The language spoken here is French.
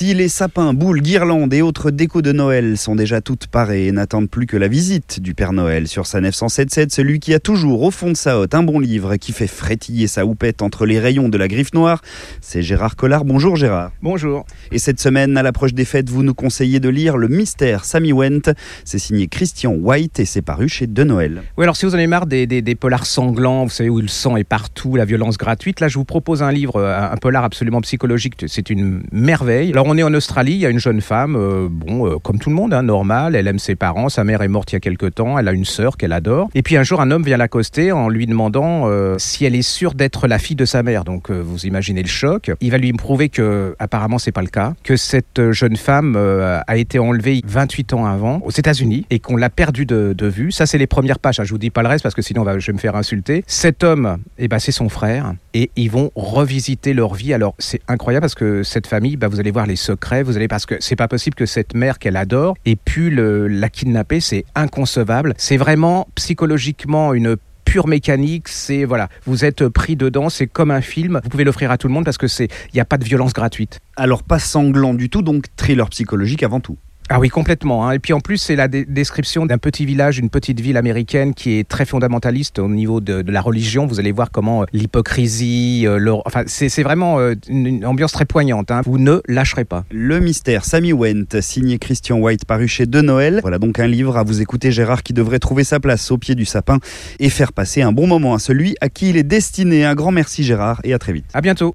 Si les sapins, boules, guirlandes et autres décos de Noël sont déjà toutes parées et n'attendent plus que la visite du Père Noël sur sa 977, celui qui a toujours au fond de sa hotte un bon livre qui fait frétiller sa houppette entre les rayons de la griffe noire, c'est Gérard Collard. Bonjour Gérard. Bonjour. Et cette semaine, à l'approche des fêtes, vous nous conseillez de lire Le Mystère Sammy Went. C'est signé Christian White et c'est paru chez De Noël. Oui, alors si vous en avez marre des, des, des, polars sanglants, vous savez où le sang est partout, la violence gratuite, là je vous propose un livre, un, un polar absolument psychologique, c'est une merveille. Alors on est en Australie, il y a une jeune femme, euh, bon, euh, comme tout le monde, hein, normale, elle aime ses parents, sa mère est morte il y a quelque temps, elle a une sœur qu'elle adore. Et puis un jour, un homme vient l'accoster en lui demandant euh, si elle est sûre d'être la fille de sa mère. Donc vous imaginez le choc. Il va lui prouver que apparemment c'est pas le cas, que cette jeune femme a été enlevée 28 ans avant aux États-Unis et qu'on l'a perdue de, vue. Ça c'est les premières pages. Hein. Je vous dis pas le reste parce que sinon je vais me faire insulter. Cet homme, eh ben, c'est son frère et ils vont revisiter leur vie. Alors c'est incroyable parce que cette famille, bah, vous allez voir les secrets, vous allez parce que c'est pas possible que cette mère qu'elle adore ait pu la kidnapper, c'est inconcevable. C'est vraiment psychologiquement une pure mécanique, c'est voilà, vous êtes pris dedans, c'est comme un film, vous pouvez l'offrir à tout le monde parce que c'est il n'y a pas de violence gratuite. Alors pas sanglant du tout, donc thriller psychologique avant tout. Ah oui, complètement. Hein. Et puis en plus, c'est la dé description d'un petit village, une petite ville américaine qui est très fondamentaliste au niveau de, de la religion. Vous allez voir comment euh, l'hypocrisie, euh, enfin, c'est vraiment euh, une, une, ambiance très poignante. Hein. Vous ne lâcherez pas. Le mystère, Sammy Went, signé Christian White, paru chez De Noël. Voilà donc un livre à vous écouter, Gérard, qui devrait trouver sa place au pied du sapin et faire passer un bon moment à celui à qui il est destiné. Un grand merci, Gérard, et à très vite. À bientôt.